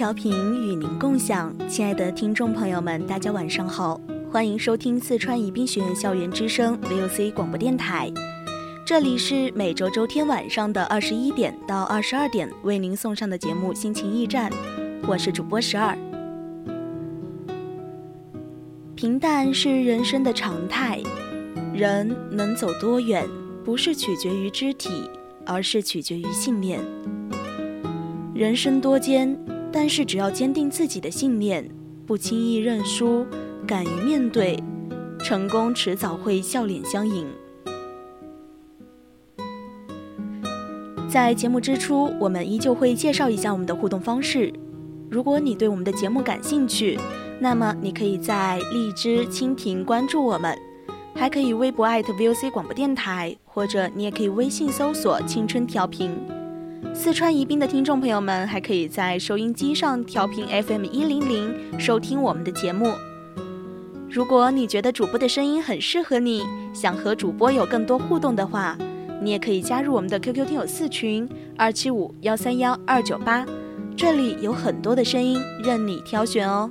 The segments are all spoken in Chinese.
调频与您共享，亲爱的听众朋友们，大家晚上好，欢迎收听四川宜宾学院校园之声 VOC 广播电台，这里是每周周天晚上的二十一点到二十二点为您送上的节目《心情驿站》，我是主播十二。平淡是人生的常态，人能走多远，不是取决于肢体，而是取决于信念。人生多艰，但是只要坚定自己的信念，不轻易认输，敢于面对，成功迟早会笑脸相迎。在节目之初，我们依旧会介绍一下我们的互动方式。如果你对我们的节目感兴趣，那么你可以在荔枝、蜻蜓关注我们，还可以微博 @VOC 广播电台，或者你也可以微信搜索“青春调频”。四川宜宾的听众朋友们，还可以在收音机上调频 FM 一零零收听我们的节目。如果你觉得主播的声音很适合你，想和主播有更多互动的话，你也可以加入我们的 QQ 听友四群二七五幺三幺二九八，这里有很多的声音任你挑选哦。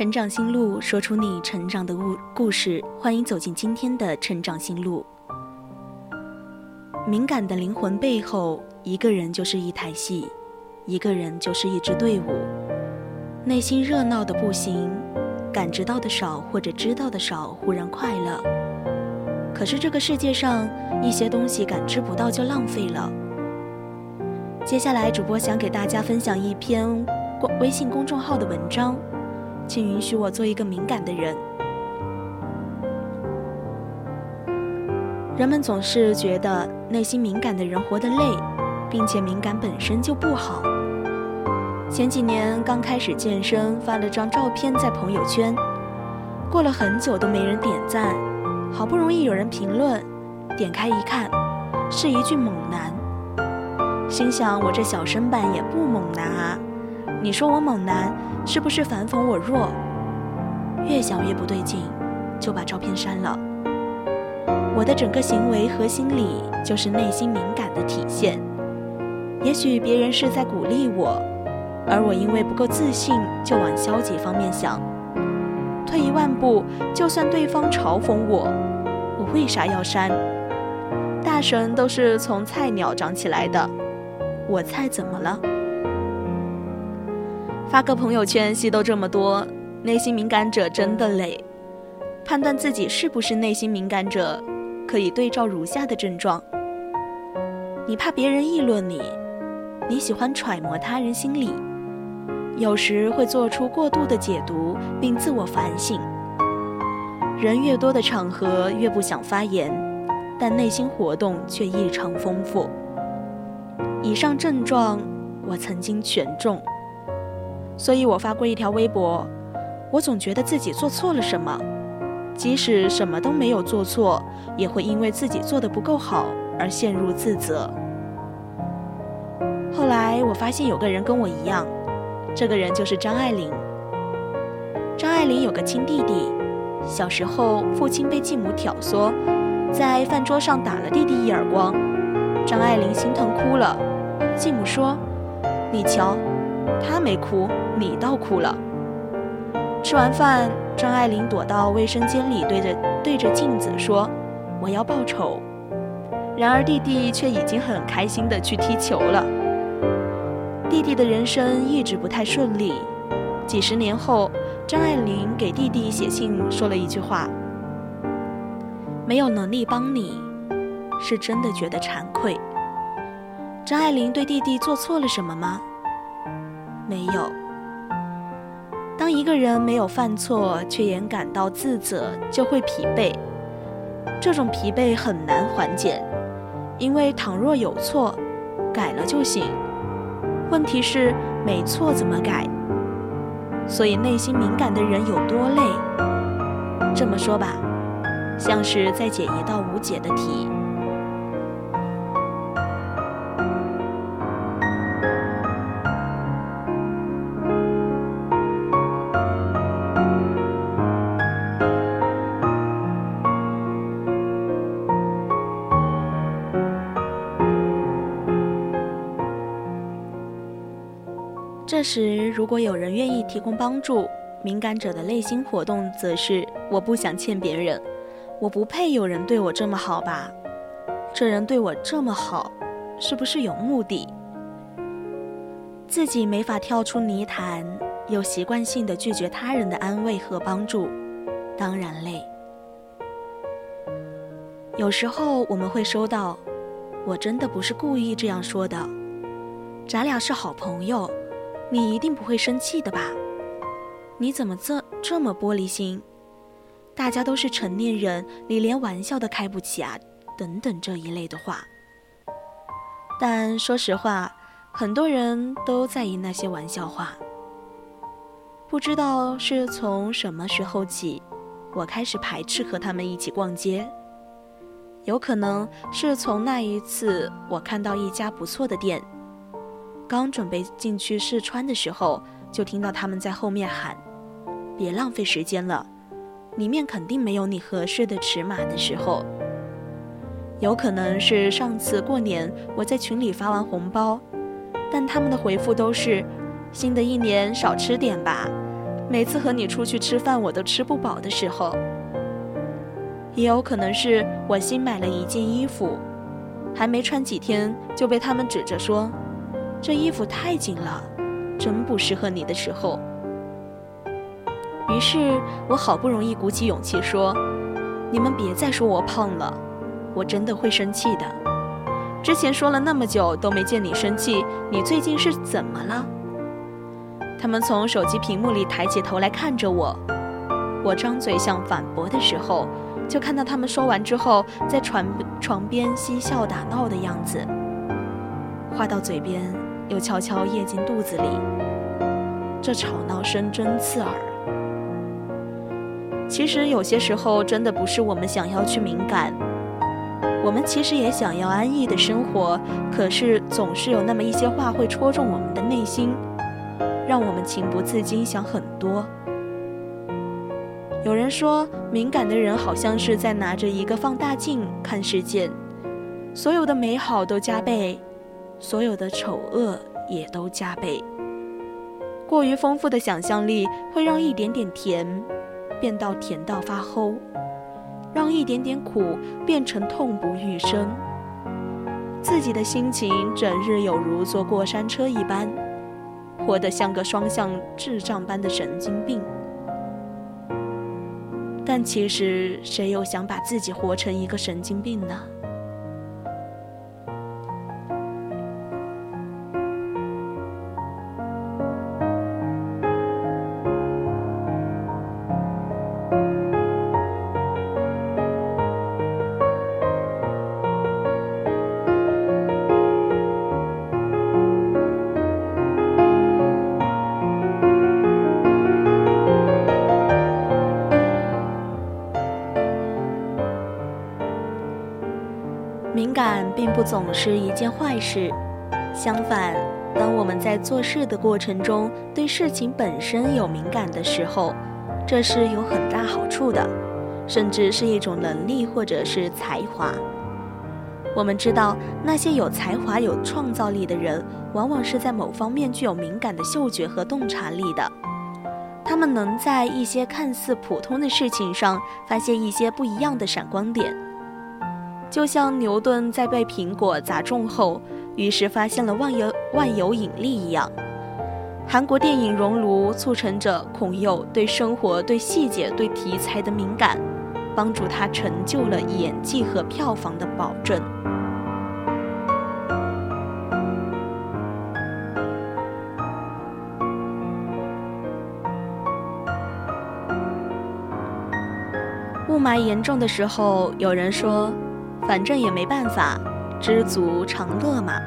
成长心路，说出你成长的故故事。欢迎走进今天的成长心路。敏感的灵魂背后，一个人就是一台戏，一个人就是一支队伍。内心热闹的不行，感知到的少或者知道的少，忽然快乐。可是这个世界上，一些东西感知不到就浪费了。接下来，主播想给大家分享一篇微信公众号的文章。请允许我做一个敏感的人。人们总是觉得内心敏感的人活得累，并且敏感本身就不好。前几年刚开始健身，发了张照片在朋友圈，过了很久都没人点赞，好不容易有人评论，点开一看，是一句猛男。心想我这小身板也不猛男啊，你说我猛男？是不是反讽我弱？越想越不对劲，就把照片删了。我的整个行为和心理就是内心敏感的体现。也许别人是在鼓励我，而我因为不够自信，就往消极方面想。退一万步，就算对方嘲讽我，我为啥要删？大神都是从菜鸟长起来的，我菜怎么了？发个朋友圈，戏都这么多，内心敏感者真的累。判断自己是不是内心敏感者，可以对照如下的症状：你怕别人议论你，你喜欢揣摩他人心理，有时会做出过度的解读并自我反省。人越多的场合越不想发言，但内心活动却异常丰富。以上症状我曾经全中，所以我发过一条微博。我总觉得自己做错了什么，即使什么都没有做错，也会因为自己做的不够好而陷入自责。后来我发现有个人跟我一样，这个人就是张爱玲。张爱玲有个亲弟弟，小时候父亲被继母挑唆，在饭桌上打了弟弟一耳光，张爱玲心疼哭了。继母说：“你瞧，他没哭，你倒哭了。”吃完饭，张爱玲躲到卫生间里，对着对着镜子说：“我要报仇。”然而弟弟却已经很开心地去踢球了。弟弟的人生一直不太顺利。几十年后，张爱玲给弟弟写信说了一句话：“没有能力帮你，是真的觉得惭愧。”张爱玲对弟弟做错了什么吗？没有。当一个人没有犯错，却也感到自责，就会疲惫。这种疲惫很难缓解，因为倘若有错，改了就行。问题是没错怎么改？所以内心敏感的人有多累？这么说吧，像是在解一道无解的题。这时，如果有人愿意提供帮助，敏感者的内心活动则是：我不想欠别人，我不配有人对我这么好吧？这人对我这么好，是不是有目的？自己没法跳出泥潭，又习惯性的拒绝他人的安慰和帮助，当然累。有时候我们会收到：“我真的不是故意这样说的，咱俩是好朋友。”你一定不会生气的吧？你怎么这这么玻璃心？大家都是成年人，你连玩笑都开不起啊！等等这一类的话。但说实话，很多人都在意那些玩笑话。不知道是从什么时候起，我开始排斥和他们一起逛街。有可能是从那一次，我看到一家不错的店。刚准备进去试穿的时候，就听到他们在后面喊：“别浪费时间了，里面肯定没有你合适的尺码。”的时候，有可能是上次过年我在群里发完红包，但他们的回复都是：“新的一年少吃点吧，每次和你出去吃饭我都吃不饱。”的时候，也有可能是我新买了一件衣服，还没穿几天就被他们指着说。这衣服太紧了，真不适合你的时候。于是我好不容易鼓起勇气说：“你们别再说我胖了，我真的会生气的。之前说了那么久都没见你生气，你最近是怎么了？”他们从手机屏幕里抬起头来看着我，我张嘴想反驳的时候，就看到他们说完之后在床床边嬉笑打闹的样子，话到嘴边。又悄悄咽进肚子里，这吵闹声真刺耳。其实有些时候，真的不是我们想要去敏感，我们其实也想要安逸的生活，可是总是有那么一些话会戳中我们的内心，让我们情不自禁想很多。有人说，敏感的人好像是在拿着一个放大镜看世界，所有的美好都加倍。所有的丑恶也都加倍。过于丰富的想象力会让一点点甜变到甜到发齁，让一点点苦变成痛不欲生。自己的心情整日有如坐过山车一般，活得像个双向智障般的神经病。但其实，谁又想把自己活成一个神经病呢？不总是一件坏事。相反，当我们在做事的过程中对事情本身有敏感的时候，这是有很大好处的，甚至是一种能力或者是才华。我们知道，那些有才华、有创造力的人，往往是在某方面具有敏感的嗅觉和洞察力的。他们能在一些看似普通的事情上发现一些不一样的闪光点，就像牛顿在被苹果砸中后，于是发现了万有万有引力一样。韩国电影《熔炉》促成着孔侑对生活、对细节、对题材的敏感，帮助他成就了演技和票房的保证。雾霾严重的时候，有人说：“反正也没办法，知足常乐嘛。”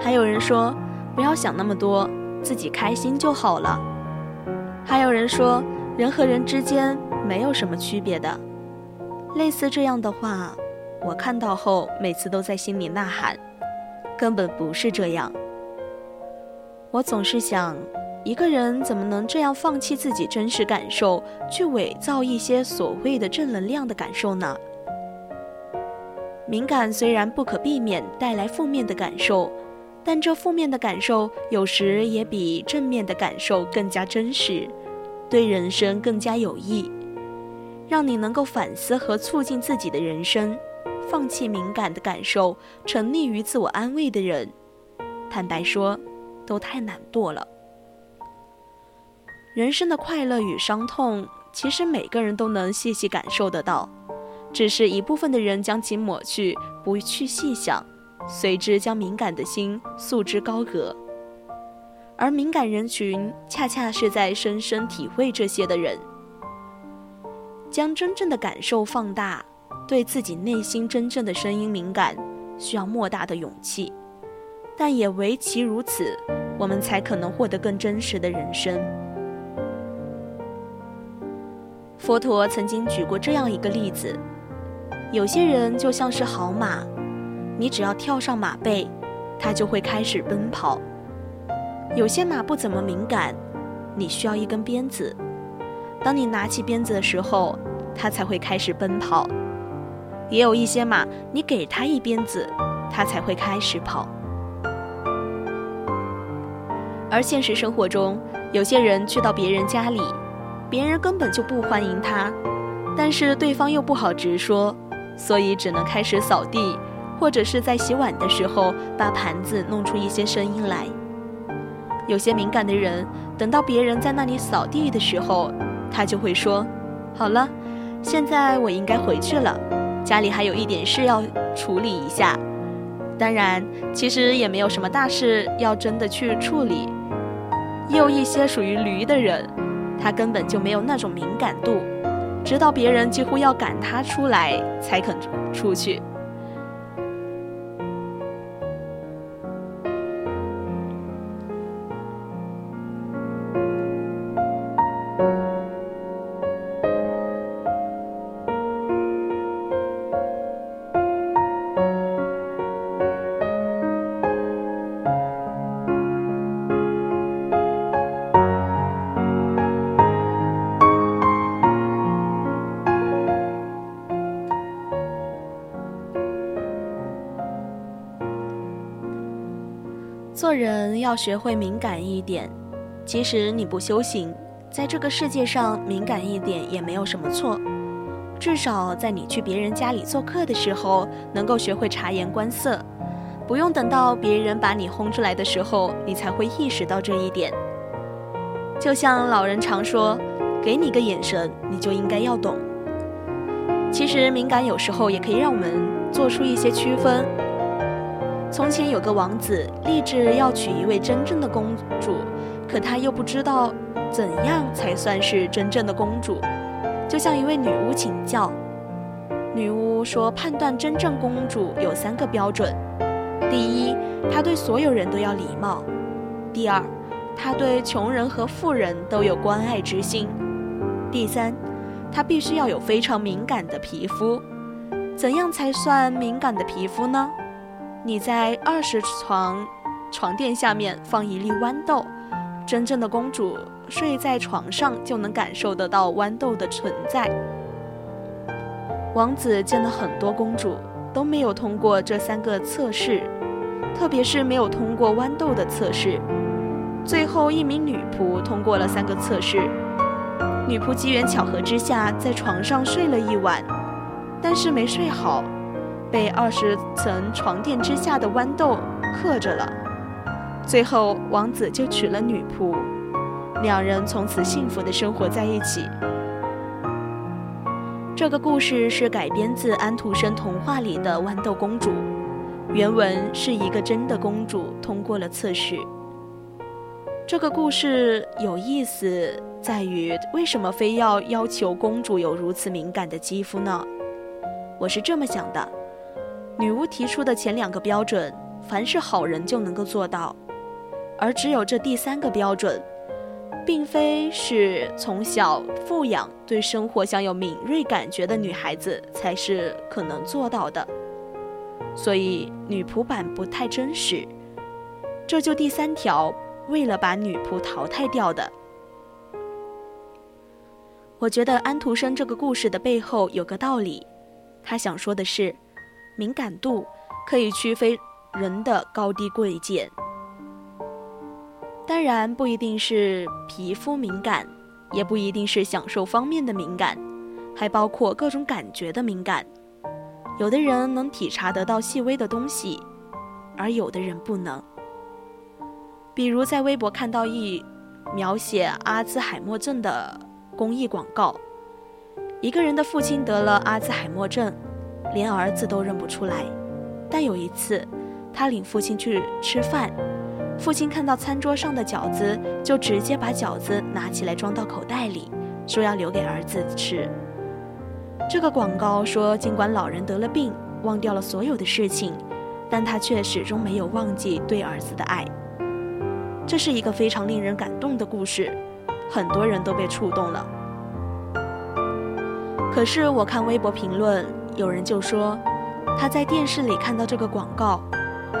还有人说：“不要想那么多，自己开心就好了。”还有人说：“人和人之间没有什么区别的。”类似这样的话，我看到后每次都在心里呐喊：“根本不是这样。”我总是想。一个人怎么能这样放弃自己真实感受，去伪造一些所谓的正能量的感受呢？敏感虽然不可避免带来负面的感受，但这负面的感受有时也比正面的感受更加真实，对人生更加有益，让你能够反思和促进自己的人生。放弃敏感的感受，沉溺于自我安慰的人，坦白说，都太懒惰了。人生的快乐与伤痛，其实每个人都能细细感受得到，只是一部分的人将其抹去，不去细想，随之将敏感的心束之高阁。而敏感人群，恰恰是在深深体会这些的人，将真正的感受放大，对自己内心真正的声音敏感，需要莫大的勇气，但也唯其如此，我们才可能获得更真实的人生。佛陀曾经举过这样一个例子：有些人就像是好马，你只要跳上马背，它就会开始奔跑；有些马不怎么敏感，你需要一根鞭子，当你拿起鞭子的时候，它才会开始奔跑；也有一些马，你给它一鞭子，它才会开始跑。而现实生活中，有些人去到别人家里。别人根本就不欢迎他，但是对方又不好直说，所以只能开始扫地，或者是在洗碗的时候把盘子弄出一些声音来。有些敏感的人，等到别人在那里扫地的时候，他就会说：“好了，现在我应该回去了，家里还有一点事要处理一下。当然，其实也没有什么大事要真的去处理。”也有一些属于驴的人。他根本就没有那种敏感度，直到别人几乎要赶他出来，才肯出去。人要学会敏感一点，即使你不修行，在这个世界上敏感一点也没有什么错。至少在你去别人家里做客的时候，能够学会察言观色，不用等到别人把你轰出来的时候，你才会意识到这一点。就像老人常说：“给你个眼神，你就应该要懂。”其实敏感有时候也可以让我们做出一些区分。从前有个王子立志要娶一位真正的公主，可他又不知道怎样才算是真正的公主，就向一位女巫请教。女巫说，判断真正公主有三个标准：第一，她对所有人都要礼貌；第二，她对穷人和富人都有关爱之心；第三，她必须要有非常敏感的皮肤。怎样才算敏感的皮肤呢？你在二十床床垫下面放一粒豌豆，真正的公主睡在床上就能感受得到豌豆的存在。王子见了很多公主，都没有通过这三个测试，特别是没有通过豌豆的测试。最后一名女仆通过了三个测试，女仆机缘巧合之下在床上睡了一晚，但是没睡好，被二十层床垫之下的豌豆克着了。最后王子就娶了女仆，两人从此幸福的生活在一起。这个故事是改编自安徒生童话里的《豌豆公主》，原文是一个真的公主通过了测试。这个故事有意思在于，为什么非要要求公主有如此敏感的肌肤呢？我是这么想的：女巫提出的前两个标准，凡是好人就能够做到，而只有这第三个标准。并非是从小富养、对生活享有敏锐感觉的女孩子才是可能做到的，所以女仆版不太真实。这就第三条，为了把女仆淘汰掉的。我觉得安徒生这个故事的背后有个道理，他想说的是，敏感度可以区分人的高低贵贱。当然不一定是皮肤敏感，也不一定是享受方面的敏感，还包括各种感觉的敏感。有的人能体察得到细微的东西，而有的人不能。比如在微博看到一描写阿兹海默症的公益广告，一个人的父亲得了阿兹海默症，连儿子都认不出来。但有一次，他领父亲去吃饭。父亲看到餐桌上的饺子，就直接把饺子拿起来装到口袋里，说要留给儿子吃。这个广告说，尽管老人得了病，忘掉了所有的事情，但他却始终没有忘记对儿子的爱。这是一个非常令人感动的故事，很多人都被触动了。可是我看微博评论，有人就说他在电视里看到这个广告。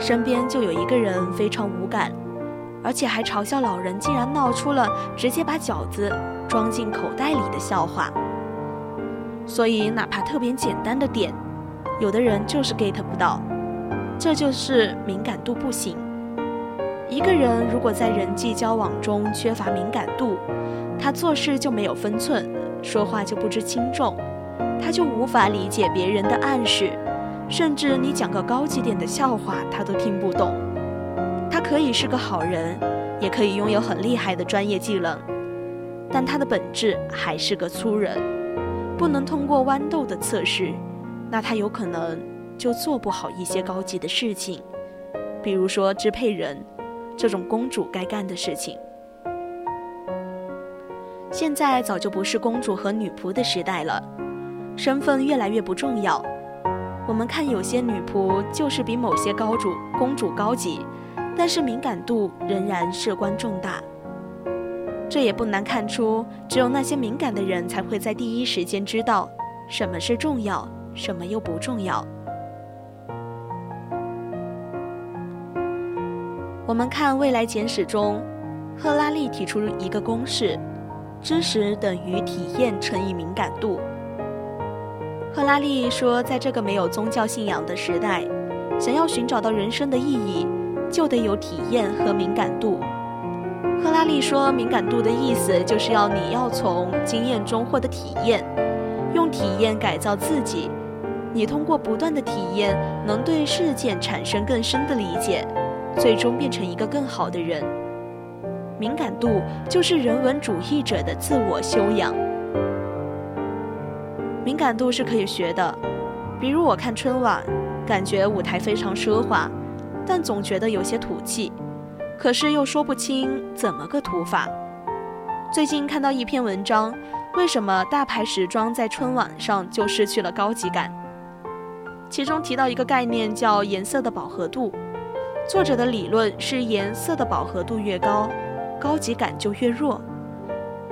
身边就有一个人非常无感，而且还嘲笑老人竟然闹出了直接把饺子装进口袋里的笑话。所以哪怕特别简单的点，有的人就是 get 不到，这就是敏感度不行。一个人如果在人际交往中缺乏敏感度，他做事就没有分寸，说话就不知轻重，他就无法理解别人的暗示。甚至你讲个高级点的笑话，他都听不懂。他可以是个好人，也可以拥有很厉害的专业技能，但他的本质还是个粗人，不能通过豌豆的测试，那他有可能就做不好一些高级的事情，比如说支配人这种公主该干的事情。现在早就不是公主和女仆的时代了，身份越来越不重要。我们看有些女仆就是比某些高主公主高级，但是敏感度仍然事关重大。这也不难看出，只有那些敏感的人才会在第一时间知道什么是重要，什么又不重要。我们看《未来简史》中，赫拉利提出一个公式：知识等于体验乘以敏感度。赫拉利说，在这个没有宗教信仰的时代，想要寻找到人生的意义，就得有体验和敏感度。赫拉利说，敏感度的意思就是要你要从经验中获得体验，用体验改造自己。你通过不断的体验，能对事件产生更深的理解，最终变成一个更好的人。敏感度就是人文主义者的自我修养。感度是可以学的，比如我看春晚，感觉舞台非常奢华，但总觉得有些土气，可是又说不清怎么个土法。最近看到一篇文章，为什么大牌时装在春晚上就失去了高级感？其中提到一个概念叫颜色的饱和度，作者的理论是颜色的饱和度越高，高级感就越弱。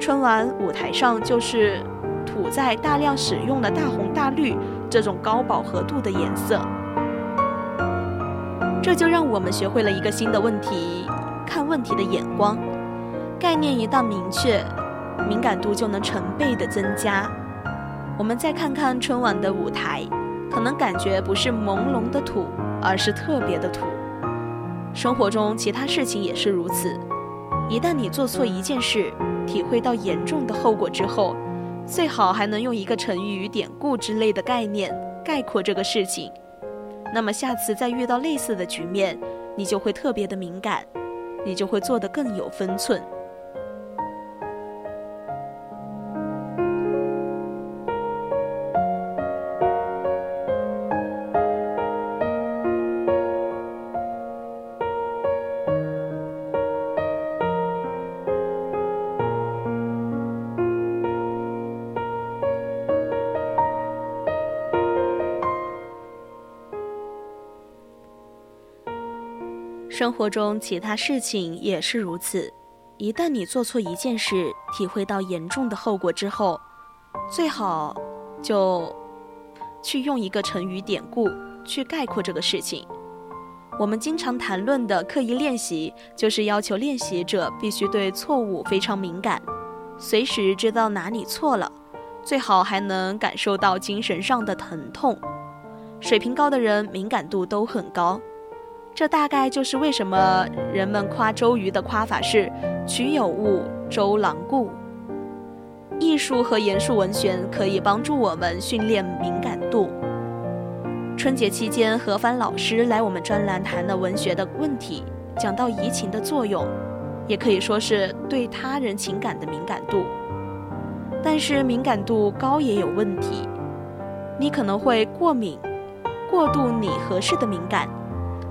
春晚舞台上就是。土在大量使用的大红大绿这种高饱和度的颜色，这就让我们学会了一个新的问题：看问题的眼光。概念一旦明确，敏感度就能成倍的增加。我们再看看春晚的舞台，可能感觉不是朦胧的土，而是特别的土。生活中其他事情也是如此。一旦你做错一件事，体会到严重的后果之后，最好还能用一个成语与典故之类的概念概括这个事情。那么下次再遇到类似的局面，你就会特别的敏感，你就会做得更有分寸。生活中其他事情也是如此。一旦你做错一件事，体会到严重的后果之后，最好就去用一个成语典故去概括这个事情。我们经常谈论的刻意练习，就是要求练习者必须对错误非常敏感，随时知道哪里错了，最好还能感受到精神上的疼痛。水平高的人敏感度都很高。这大概就是为什么人们夸周瑜的夸法是“曲有误，周郎顾”。艺术和严肃文学可以帮助我们训练敏感度。春节期间，何帆老师来我们专栏谈了文学的问题，讲到移情的作用，也可以说是对他人情感的敏感度。但是敏感度高也有问题，你可能会过敏，过度你合适的敏感。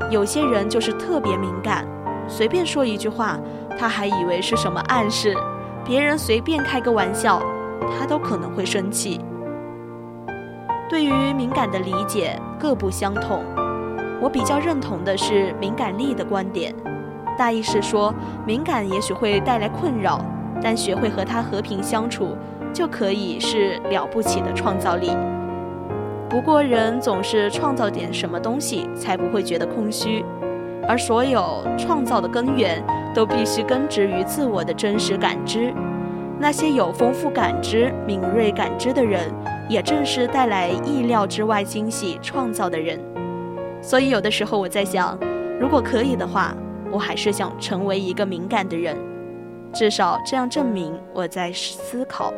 有些人就是特别敏感，随便说一句话，他还以为是什么暗示；别人随便开个玩笑，他都可能会生气。对于敏感的理解各不相同，我比较认同的是敏感力的观点，大意是说，敏感也许会带来困扰，但学会和他和平相处，就可以是了不起的创造力。不过，人总是创造点什么东西，才不会觉得空虚。而所有创造的根源，都必须根植于自我的真实感知。那些有丰富感知、敏锐感知的人，也正是带来意料之外惊喜创造的人。所以，有的时候我在想，如果可以的话，我还是想成为一个敏感的人，至少这样证明我在思考。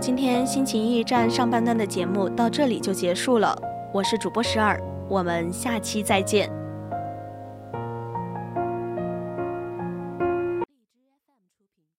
今天心情驿站上半段的节目到这里就结束了。我是主播十二，我们下期再见。